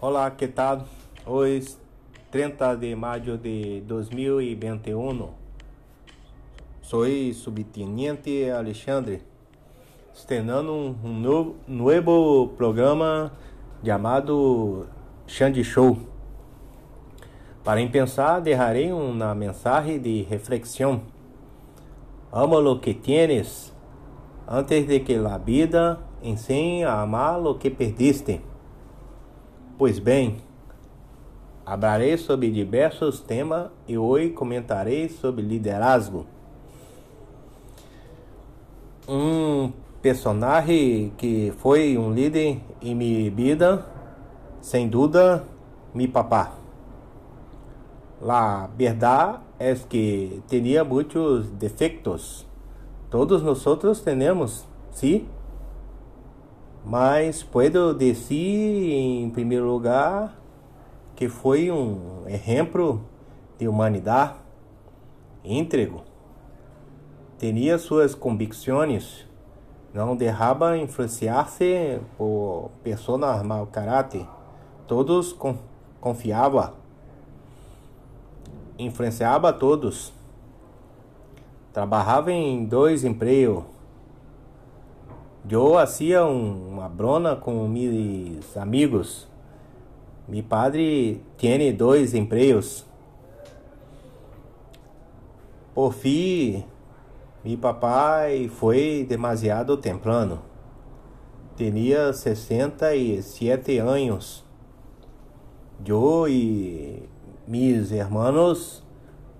Olá, que tal? Hoje, 30 de maio de 2021. Sou subteniente Alexandre, estrenando um, novo, novo programa chamado Xande Show. Para pensar, derrarei uma mensagem de reflexão. Ama lo que tienes, antes de que la vida ensine a amar lo que perdiste. Pois bem, hablarei sobre diversos temas e hoje comentarei sobre liderazgo. Um personagem que foi um líder em minha vida, sem dúvida, meu papá. La verdade é que tinha muitos defeitos. Todos nós temos, sim. Mas puedo dizer, em primeiro lugar, que foi um exemplo de humanidade íntegro. Tinha suas convicções, não deixava influenciar-se por pessoas mau caráter. Todos confiavam, influenciava todos. Trabalhava em dois empregos eu hacía uma brona com meus amigos. Mi padre tem dois empregos. Por fim, meu papai foi demasiado temprano. Tinha 67 anos. Eu e meus irmãos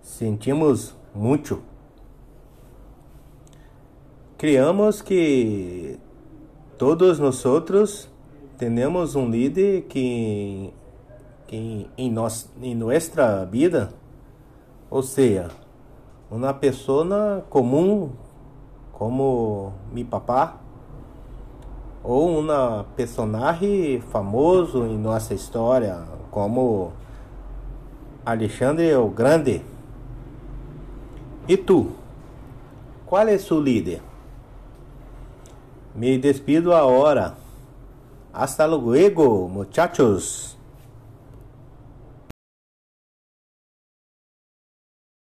sentimos muito criamos que todos nós outros temos um líder que, que em, nós, em nossa vida, ou seja, uma pessoa comum como meu papá, ou uma personagem famoso em nossa história, como Alexandre o Grande. E tu? Qual é seu líder? Me despido ahora. Hasta luego, muchachos.